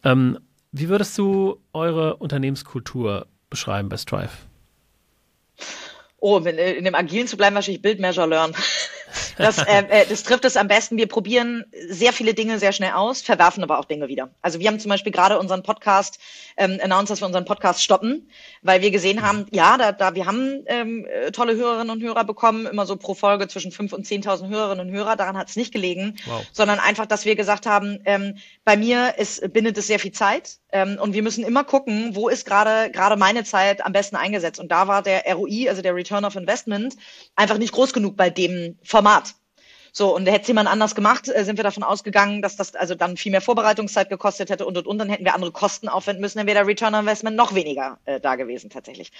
Ähm, wie würdest du eure Unternehmenskultur beschreiben bei Strive? Oh, in dem Agilen zu bleiben, wahrscheinlich Build, Measure, Learn. Das, äh, äh, das trifft es am besten. Wir probieren sehr viele Dinge sehr schnell aus, verwerfen aber auch Dinge wieder. Also wir haben zum Beispiel gerade unseren Podcast ähm, announced, dass wir unseren Podcast stoppen, weil wir gesehen haben, ja, da, da wir haben ähm, äh, tolle Hörerinnen und Hörer bekommen, immer so pro Folge zwischen fünf und zehntausend Hörerinnen und Hörer. Daran hat es nicht gelegen, wow. sondern einfach, dass wir gesagt haben, ähm, bei mir ist, bindet es sehr viel Zeit ähm, und wir müssen immer gucken, wo ist gerade gerade meine Zeit am besten eingesetzt. Und da war der ROI, also der Return of Investment, einfach nicht groß genug bei dem Format. So, und hätte es jemand anders gemacht, äh, sind wir davon ausgegangen, dass das also dann viel mehr Vorbereitungszeit gekostet hätte und und und, dann hätten wir andere Kosten aufwenden müssen, dann wäre der Return on Investment noch weniger äh, da gewesen tatsächlich.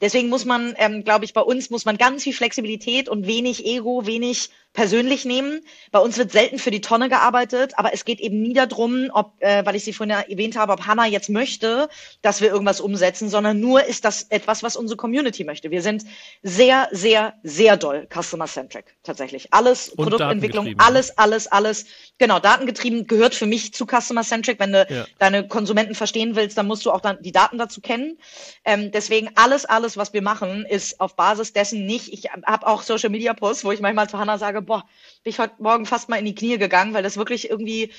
Deswegen muss man, ähm, glaube ich, bei uns muss man ganz viel Flexibilität und wenig Ego, wenig persönlich nehmen. Bei uns wird selten für die Tonne gearbeitet, aber es geht eben nie darum, ob, äh, weil ich sie vorhin erwähnt habe, ob Hannah jetzt möchte, dass wir irgendwas umsetzen, sondern nur ist das etwas, was unsere Community möchte. Wir sind sehr, sehr, sehr doll customer-centric tatsächlich. Alles, Und Produktentwicklung, alles, alles, alles. Genau, datengetrieben gehört für mich zu customer-centric. Wenn du ja. deine Konsumenten verstehen willst, dann musst du auch dann die Daten dazu kennen. Ähm, deswegen alles, alles, was wir machen, ist auf Basis dessen nicht. Ich habe auch Social-Media-Posts, wo ich manchmal zu Hannah sage, sage, boah, bin ich heute Morgen fast mal in die Knie gegangen, weil das wirklich irgendwie,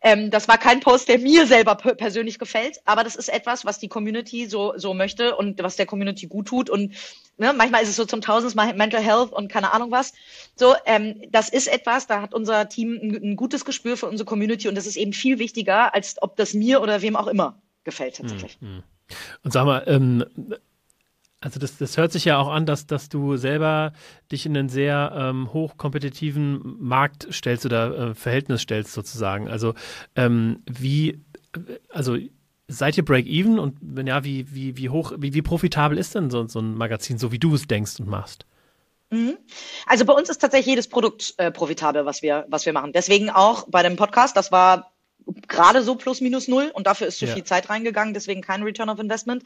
ähm, das war kein Post, der mir selber persönlich gefällt, aber das ist etwas, was die Community so, so möchte und was der Community gut tut und ne, manchmal ist es so zum Tausendmal Mental Health und keine Ahnung was. So, ähm, das ist etwas, da hat unser Team ein, ein gutes Gespür für unsere Community und das ist eben viel wichtiger, als ob das mir oder wem auch immer gefällt tatsächlich. Mhm. Und sag mal, ähm, also das, das hört sich ja auch an, dass, dass du selber dich in einen sehr ähm, hochkompetitiven Markt stellst oder äh, Verhältnis stellst sozusagen. Also ähm, wie, also seid ihr Break-Even und wenn ja, wie, wie, wie hoch, wie, wie profitabel ist denn so, so ein Magazin, so wie du es denkst und machst? Mhm. Also bei uns ist tatsächlich jedes Produkt äh, profitabel, was wir, was wir machen. Deswegen auch bei dem Podcast, das war gerade so plus minus null und dafür ist zu ja. viel Zeit reingegangen, deswegen kein Return of Investment.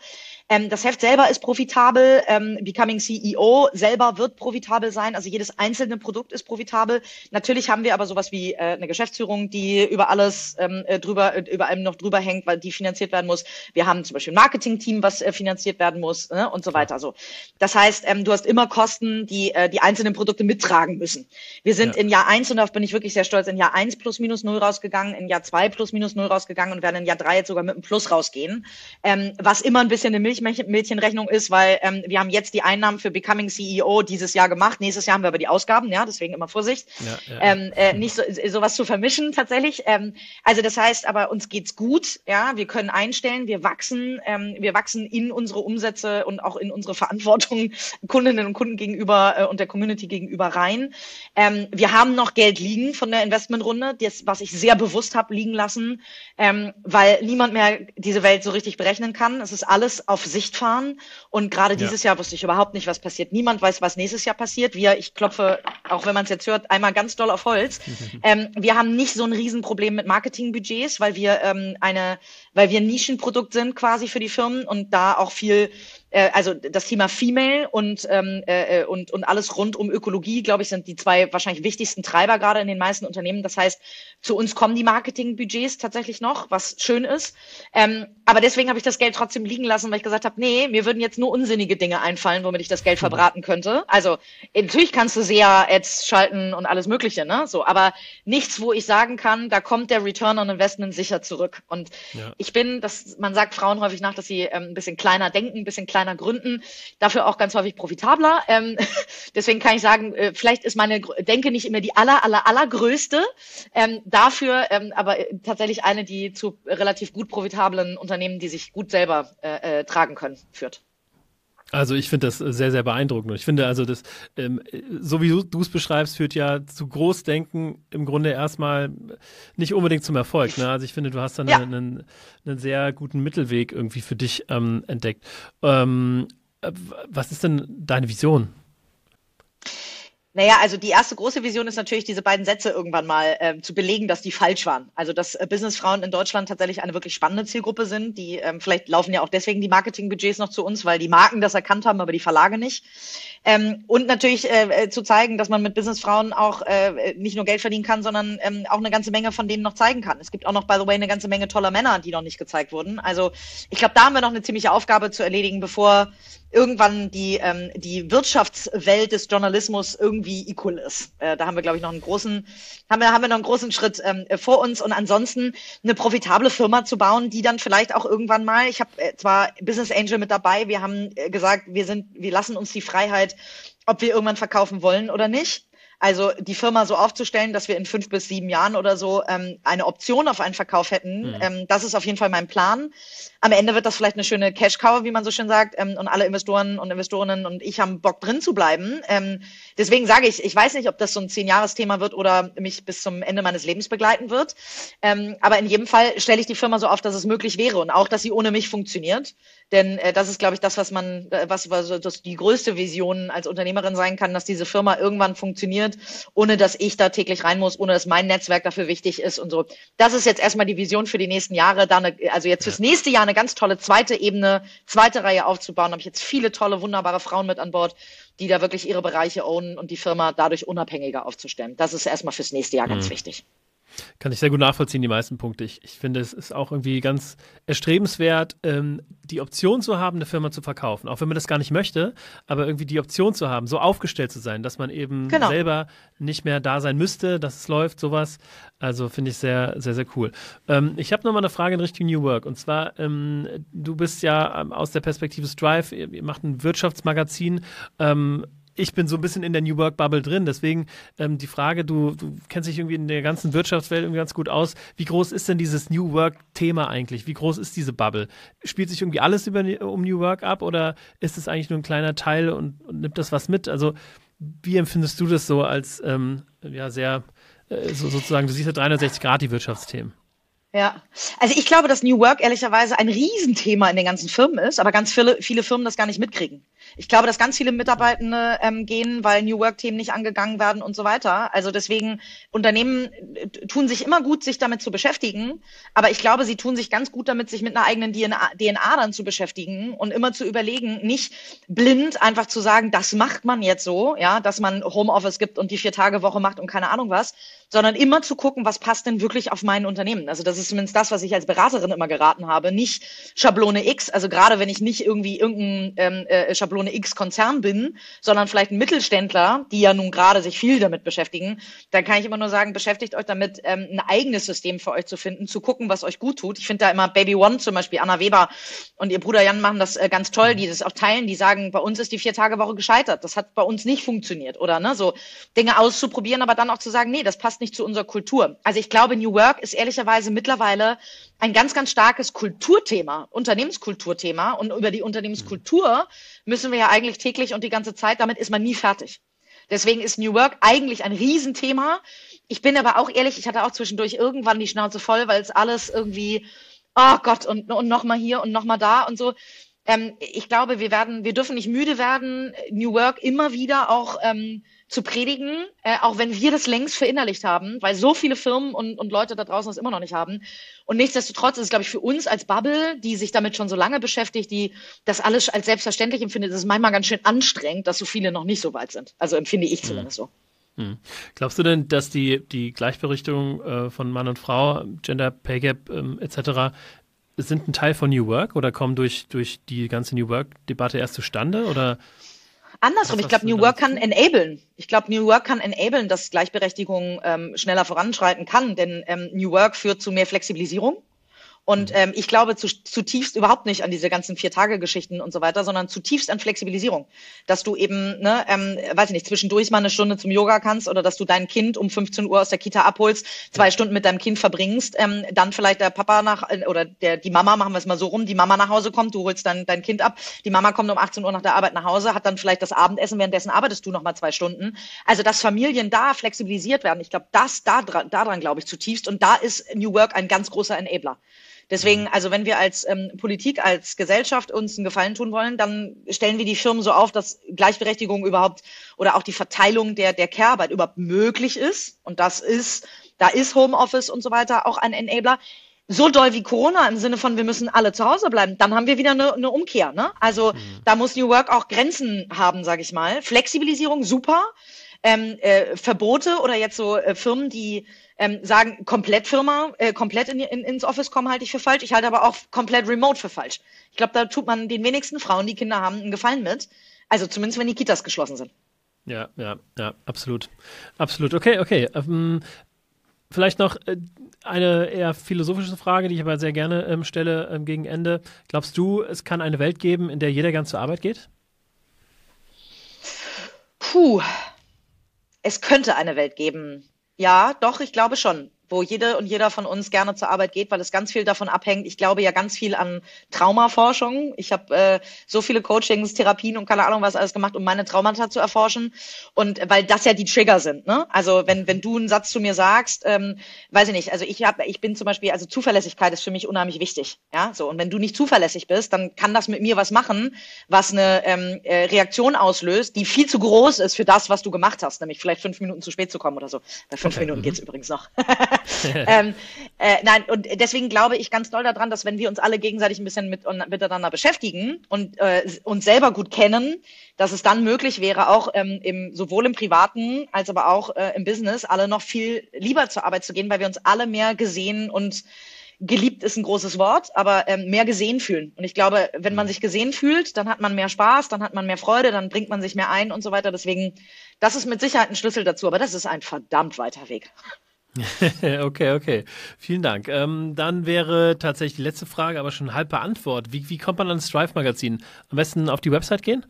Ähm, das Heft selber ist profitabel, ähm, Becoming CEO selber wird profitabel sein, also jedes einzelne Produkt ist profitabel. Natürlich haben wir aber sowas wie äh, eine Geschäftsführung, die über alles ähm, äh, drüber, äh, über allem noch drüber hängt, weil die finanziert werden muss. Wir haben zum Beispiel ein Marketing-Team, was äh, finanziert werden muss ne, und so weiter. So, das heißt, ähm, du hast immer Kosten, die äh, die einzelnen Produkte mittragen müssen. Wir sind ja. in Jahr eins und darauf bin ich wirklich sehr stolz, in Jahr eins plus minus null rausgegangen, in Jahr zwei plus minus null rausgegangen und werden in Jahr drei jetzt sogar mit einem Plus rausgehen, ähm, was immer ein bisschen eine Milchmädchenrechnung ist, weil ähm, wir haben jetzt die Einnahmen für Becoming CEO dieses Jahr gemacht, nächstes Jahr haben wir aber die Ausgaben, ja, deswegen immer Vorsicht, ja, ja. Ähm, äh, nicht so, sowas zu vermischen tatsächlich. Ähm, also das heißt, aber uns geht's gut, ja, wir können einstellen, wir wachsen, ähm, wir wachsen in unsere Umsätze und auch in unsere Verantwortung Kundinnen und Kunden gegenüber äh, und der Community gegenüber rein. Ähm, wir haben noch Geld liegen von der Investmentrunde, das, was ich sehr bewusst habe liegen lassen, ähm, weil niemand mehr diese Welt so richtig berechnen kann. Es ist alles auf Sicht fahren. Und gerade dieses ja. Jahr wusste ich überhaupt nicht, was passiert. Niemand weiß, was nächstes Jahr passiert. Wir, ich klopfe, auch wenn man es jetzt hört, einmal ganz doll auf Holz. ähm, wir haben nicht so ein Riesenproblem mit Marketingbudgets, weil wir ähm, eine, weil wir ein Nischenprodukt sind quasi für die Firmen und da auch viel äh, also das Thema Female und, ähm, äh, äh, und, und alles rund um Ökologie, glaube ich, sind die zwei wahrscheinlich wichtigsten Treiber gerade in den meisten Unternehmen. Das heißt, zu uns kommen die Marketingbudgets tatsächlich noch, was schön ist. Ähm, aber deswegen habe ich das Geld trotzdem liegen lassen, weil ich gesagt habe, nee, mir würden jetzt nur unsinnige Dinge einfallen, womit ich das Geld mhm. verbraten könnte. Also natürlich kannst du sehr Ads schalten und alles Mögliche, ne? So, aber nichts, wo ich sagen kann, da kommt der Return on Investment sicher zurück. Und ja. ich bin, das, man sagt Frauen häufig nach, dass sie ähm, ein bisschen kleiner denken, ein bisschen kleiner gründen, dafür auch ganz häufig profitabler. Ähm, deswegen kann ich sagen, äh, vielleicht ist meine Denke nicht immer die aller, aller, allergrößte. Ähm, dafür ähm, aber äh, tatsächlich eine, die zu relativ gut profitablen Unternehmen, die sich gut selber äh, äh, tragen können, führt. Also ich finde das sehr, sehr beeindruckend. Ich finde also, das, ähm, so wie du es beschreibst, führt ja zu Großdenken im Grunde erstmal nicht unbedingt zum Erfolg. Ne? Also ich finde, du hast da ja. einen, einen, sehr guten Mittelweg irgendwie für dich ähm, entdeckt. Ähm, äh, was ist denn deine Vision? Naja, also die erste große Vision ist natürlich, diese beiden Sätze irgendwann mal äh, zu belegen, dass die falsch waren. Also dass äh, Businessfrauen in Deutschland tatsächlich eine wirklich spannende Zielgruppe sind. Die ähm, vielleicht laufen ja auch deswegen die Marketingbudgets noch zu uns, weil die Marken das erkannt haben, aber die Verlage nicht. Ähm, und natürlich äh, äh, zu zeigen, dass man mit Businessfrauen auch äh, nicht nur Geld verdienen kann, sondern ähm, auch eine ganze Menge von denen noch zeigen kann. Es gibt auch noch, by the way, eine ganze Menge toller Männer, die noch nicht gezeigt wurden. Also ich glaube, da haben wir noch eine ziemliche Aufgabe zu erledigen, bevor irgendwann die, ähm, die Wirtschaftswelt des Journalismus irgendwie equal ist. Äh, da haben wir, glaube ich, noch einen großen, haben wir, haben wir noch einen großen Schritt ähm, vor uns. Und ansonsten eine profitable Firma zu bauen, die dann vielleicht auch irgendwann mal, ich habe äh, zwar Business Angel mit dabei, wir haben äh, gesagt, wir sind, wir lassen uns die Freiheit, ob wir irgendwann verkaufen wollen oder nicht. Also die Firma so aufzustellen, dass wir in fünf bis sieben Jahren oder so ähm, eine Option auf einen Verkauf hätten, mhm. ähm, das ist auf jeden Fall mein Plan. Am Ende wird das vielleicht eine schöne Cash-Cow, wie man so schön sagt, ähm, und alle Investoren und Investorinnen und ich haben Bock drin zu bleiben. Ähm, deswegen sage ich, ich weiß nicht, ob das so ein Zehn-Jahres-Thema wird oder mich bis zum Ende meines Lebens begleiten wird. Ähm, aber in jedem Fall stelle ich die Firma so auf, dass es möglich wäre und auch, dass sie ohne mich funktioniert. Denn äh, das ist, glaube ich, das, was man, äh, was, was das die größte Vision als Unternehmerin sein kann, dass diese Firma irgendwann funktioniert, ohne dass ich da täglich rein muss, ohne dass mein Netzwerk dafür wichtig ist und so. Das ist jetzt erstmal die Vision für die nächsten Jahre. Dann, also jetzt fürs nächste Jahr eine eine ganz tolle zweite Ebene, zweite Reihe aufzubauen. Da habe ich jetzt viele tolle, wunderbare Frauen mit an Bord, die da wirklich ihre Bereiche ownen und die Firma dadurch unabhängiger aufzustellen. Das ist erstmal fürs nächste Jahr ganz mhm. wichtig. Kann ich sehr gut nachvollziehen, die meisten Punkte. Ich, ich finde, es ist auch irgendwie ganz erstrebenswert, ähm, die Option zu haben, eine Firma zu verkaufen. Auch wenn man das gar nicht möchte, aber irgendwie die Option zu haben, so aufgestellt zu sein, dass man eben genau. selber nicht mehr da sein müsste, dass es läuft, sowas. Also finde ich sehr, sehr, sehr cool. Ähm, ich habe nochmal eine Frage in Richtung New Work. Und zwar, ähm, du bist ja ähm, aus der Perspektive Strive, ihr, ihr macht ein Wirtschaftsmagazin. Ähm, ich bin so ein bisschen in der New Work Bubble drin. Deswegen ähm, die Frage, du, du kennst dich irgendwie in der ganzen Wirtschaftswelt irgendwie ganz gut aus. Wie groß ist denn dieses New Work Thema eigentlich? Wie groß ist diese Bubble? Spielt sich irgendwie alles über, um New Work ab oder ist es eigentlich nur ein kleiner Teil und, und nimmt das was mit? Also wie empfindest du das so als ähm, ja sehr äh, so, sozusagen, du siehst ja 360 Grad die Wirtschaftsthemen? Ja, also ich glaube, dass New Work ehrlicherweise ein Riesenthema in den ganzen Firmen ist, aber ganz viele, viele Firmen das gar nicht mitkriegen. Ich glaube, dass ganz viele Mitarbeitende ähm, gehen, weil New Work-Themen nicht angegangen werden und so weiter. Also deswegen, Unternehmen äh, tun sich immer gut, sich damit zu beschäftigen. Aber ich glaube, sie tun sich ganz gut damit, sich mit einer eigenen DNA, DNA dann zu beschäftigen und immer zu überlegen, nicht blind einfach zu sagen, das macht man jetzt so, ja, dass man Homeoffice gibt und die Vier-Tage-Woche macht und keine Ahnung was, sondern immer zu gucken, was passt denn wirklich auf mein Unternehmen. Also das ist zumindest das, was ich als Beraterin immer geraten habe. Nicht Schablone X, also gerade wenn ich nicht irgendwie irgendein ähm, äh, Schablone Schablone X Konzern bin, sondern vielleicht ein Mittelständler, die ja nun gerade sich viel damit beschäftigen, dann kann ich immer nur sagen, beschäftigt euch damit, ähm, ein eigenes System für euch zu finden, zu gucken, was euch gut tut. Ich finde da immer Baby One zum Beispiel, Anna Weber und ihr Bruder Jan machen das äh, ganz toll, die das auch teilen, die sagen, bei uns ist die Vier-Tage-Woche gescheitert. Das hat bei uns nicht funktioniert. Oder ne, so Dinge auszuprobieren, aber dann auch zu sagen, nee, das passt nicht zu unserer Kultur. Also ich glaube, New Work ist ehrlicherweise mittlerweile ein ganz, ganz starkes Kulturthema, Unternehmenskulturthema. Und über die Unternehmenskultur müssen wir ja eigentlich täglich und die ganze Zeit, damit ist man nie fertig. Deswegen ist New Work eigentlich ein Riesenthema. Ich bin aber auch ehrlich, ich hatte auch zwischendurch irgendwann die Schnauze voll, weil es alles irgendwie, oh Gott, und, und nochmal hier und nochmal da und so. Ähm, ich glaube, wir werden, wir dürfen nicht müde werden, New Work immer wieder auch ähm, zu predigen, äh, auch wenn wir das längst verinnerlicht haben, weil so viele Firmen und, und Leute da draußen das immer noch nicht haben. Und nichtsdestotrotz ist es, glaube ich, für uns als Bubble, die sich damit schon so lange beschäftigt, die das alles als selbstverständlich empfindet, ist es manchmal ganz schön anstrengend, dass so viele noch nicht so weit sind. Also empfinde ich hm. zumindest hm. so. Hm. Glaubst du denn, dass die, die Gleichberechtigung äh, von Mann und Frau, Gender Pay Gap ähm, etc. sind ein Teil von New Work oder kommen durch, durch die ganze New Work-Debatte erst zustande? Oder Andersrum, ich glaube, New Work kann enablen. Ich glaube, New Work kann enablen, dass Gleichberechtigung ähm, schneller voranschreiten kann, denn ähm, New Work führt zu mehr Flexibilisierung und mhm. ähm, ich glaube zu, zutiefst überhaupt nicht an diese ganzen Vier-Tage-Geschichten und so weiter, sondern zutiefst an Flexibilisierung. Dass du eben, ne, ähm, weiß ich nicht, zwischendurch mal eine Stunde zum Yoga kannst oder dass du dein Kind um 15 Uhr aus der Kita abholst, zwei Stunden mit deinem Kind verbringst, ähm, dann vielleicht der Papa nach äh, oder der die Mama, machen wir es mal so rum, die Mama nach Hause kommt, du holst dann dein Kind ab, die Mama kommt um 18 Uhr nach der Arbeit nach Hause, hat dann vielleicht das Abendessen, währenddessen arbeitest du noch mal zwei Stunden. Also dass Familien da flexibilisiert werden, ich glaube, das da dran, daran glaube ich zutiefst und da ist New Work ein ganz großer Enabler. Deswegen, also wenn wir als ähm, Politik, als Gesellschaft uns einen Gefallen tun wollen, dann stellen wir die Firmen so auf, dass Gleichberechtigung überhaupt oder auch die Verteilung der, der Care-Arbeit überhaupt möglich ist. Und das ist, da ist Homeoffice und so weiter auch ein Enabler so doll wie Corona im Sinne von, wir müssen alle zu Hause bleiben, dann haben wir wieder eine, eine Umkehr. Ne? Also mhm. da muss New Work auch Grenzen haben, sage ich mal. Flexibilisierung super, ähm, äh, Verbote oder jetzt so äh, Firmen, die ähm, sagen, komplett Firma, äh, komplett in, in, ins Office kommen, halte ich für falsch. Ich halte aber auch komplett remote für falsch. Ich glaube, da tut man den wenigsten Frauen, die Kinder haben, einen Gefallen mit. Also zumindest, wenn die Kitas geschlossen sind. Ja, ja, ja, absolut. Absolut. Okay, okay. Ähm, vielleicht noch äh, eine eher philosophische Frage, die ich aber sehr gerne ähm, stelle ähm, gegen Ende. Glaubst du, es kann eine Welt geben, in der jeder ganz zur Arbeit geht? Puh. Es könnte eine Welt geben. Ja, doch, ich glaube schon wo jede und jeder von uns gerne zur Arbeit geht, weil es ganz viel davon abhängt. Ich glaube ja ganz viel an Traumaforschung. Ich habe äh, so viele Coachings, Therapien und keine Ahnung was alles gemacht, um meine Traumata zu erforschen. Und weil das ja die Trigger sind. Ne? Also wenn wenn du einen Satz zu mir sagst, ähm, weiß ich nicht. Also ich habe, ich bin zum Beispiel, also Zuverlässigkeit ist für mich unheimlich wichtig. Ja, so und wenn du nicht zuverlässig bist, dann kann das mit mir was machen, was eine ähm, äh, Reaktion auslöst, die viel zu groß ist für das, was du gemacht hast, nämlich vielleicht fünf Minuten zu spät zu kommen oder so. Bei fünf okay. Minuten geht's mhm. übrigens noch. ähm, äh, nein, und deswegen glaube ich ganz doll daran, dass wenn wir uns alle gegenseitig ein bisschen mit, miteinander beschäftigen und äh, uns selber gut kennen, dass es dann möglich wäre, auch ähm, im, sowohl im Privaten als aber auch äh, im Business alle noch viel lieber zur Arbeit zu gehen, weil wir uns alle mehr gesehen und geliebt ist ein großes Wort, aber ähm, mehr gesehen fühlen. Und ich glaube, wenn man mhm. sich gesehen fühlt, dann hat man mehr Spaß, dann hat man mehr Freude, dann bringt man sich mehr ein und so weiter. Deswegen, das ist mit Sicherheit ein Schlüssel dazu, aber das ist ein verdammt weiter Weg. okay, okay. Vielen Dank. Ähm, dann wäre tatsächlich die letzte Frage, aber schon halb beantwortet. Wie, wie kommt man ans Strive-Magazin? Am besten auf die Website gehen?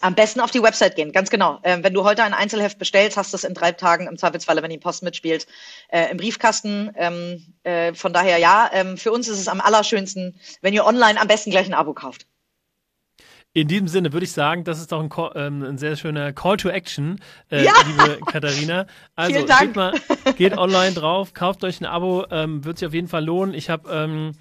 Am besten auf die Website gehen, ganz genau. Ähm, wenn du heute ein Einzelheft bestellst, hast du es in drei Tagen im Zweifelsfalle, wenn die Post mitspielt, äh, im Briefkasten. Ähm, äh, von daher ja, ähm, für uns ist es am allerschönsten, wenn ihr online am besten gleich ein Abo kauft. In diesem Sinne würde ich sagen, das ist doch ein, ähm, ein sehr schöner Call to Action, äh, ja! liebe Katharina. Also geht mal, geht online drauf, kauft euch ein Abo, ähm, wird sich auf jeden Fall lohnen. Ich habe ähm,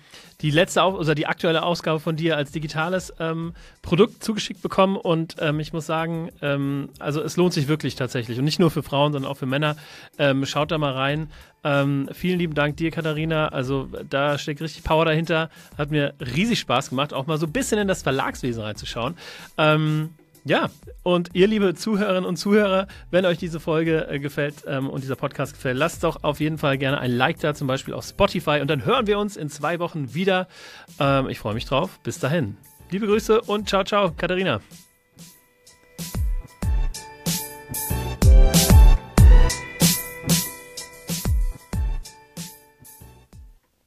die letzte Auf oder die aktuelle Ausgabe von dir als digitales ähm, Produkt zugeschickt bekommen und ähm, ich muss sagen, ähm, also es lohnt sich wirklich tatsächlich und nicht nur für Frauen, sondern auch für Männer. Ähm, schaut da mal rein. Ähm, vielen lieben Dank dir, Katharina. Also da steckt richtig Power dahinter. Hat mir riesig Spaß gemacht, auch mal so ein bisschen in das Verlagswesen reinzuschauen. Ähm, ja, und ihr liebe Zuhörerinnen und Zuhörer, wenn euch diese Folge äh, gefällt ähm, und dieser Podcast gefällt, lasst doch auf jeden Fall gerne ein Like da, zum Beispiel auf Spotify. Und dann hören wir uns in zwei Wochen wieder. Ähm, ich freue mich drauf. Bis dahin. Liebe Grüße und ciao, ciao, Katharina.